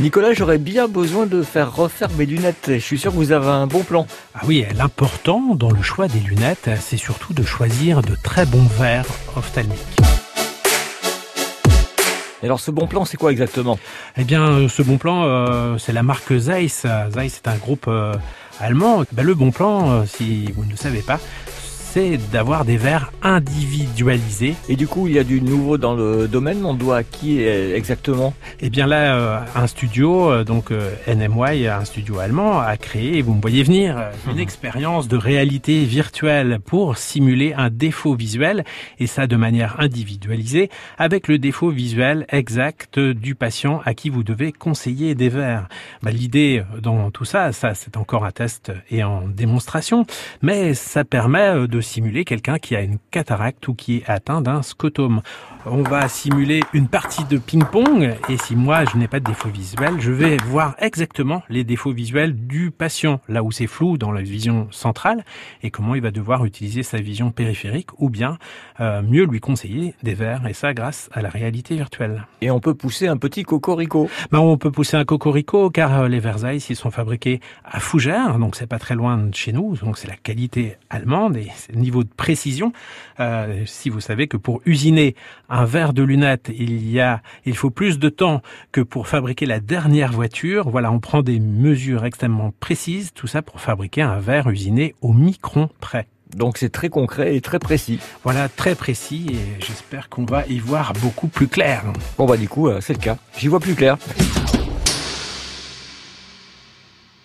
Nicolas, j'aurais bien besoin de faire refaire mes lunettes. Je suis sûr que vous avez un bon plan. Ah oui, l'important dans le choix des lunettes, c'est surtout de choisir de très bons verres ophtalmiques. Et alors ce bon plan, c'est quoi exactement? Eh bien, euh, ce bon plan, euh, c'est la marque Zeiss. Zeiss est un groupe euh, allemand. Ben, le bon plan, euh, si vous ne le savez pas, c'est d'avoir des verres individualisés. Et du coup, il y a du nouveau dans le domaine. On doit à qui exactement? Et bien là, euh, un studio, euh, donc euh, NMY, un studio allemand, a créé, vous me voyez venir, une expérience de réalité virtuelle pour simuler un défaut visuel, et ça de manière individualisée, avec le défaut visuel exact du patient à qui vous devez conseiller des verres. Bah, L'idée dans tout ça, ça c'est encore un test et en démonstration, mais ça permet de simuler quelqu'un qui a une cataracte ou qui est atteint d'un scotome. On va simuler une partie de ping-pong et si moi je n'ai pas de défaut visuel, je vais voir exactement les défauts visuels du patient, là où c'est flou dans la vision centrale et comment il va devoir utiliser sa vision périphérique ou bien euh, mieux lui conseiller des verres et ça grâce à la réalité virtuelle. Et on peut pousser un petit cocorico. Ben, on peut pousser un cocorico car euh, les Zeiss ils sont fabriqués à Fougères, donc c'est pas très loin de chez nous, donc c'est la qualité allemande et c'est niveau de précision. Euh, si vous savez que pour usiner un verre de lunettes, il y a, il faut plus de temps que pour fabriquer la dernière voiture. Voilà, on prend des mesures extrêmement précises, tout ça pour fabriquer un verre usiné au micron près. Donc c'est très concret et très précis. Voilà, très précis et j'espère qu'on va y voir beaucoup plus clair. Bon bah du coup, euh, c'est le cas. J'y vois plus clair.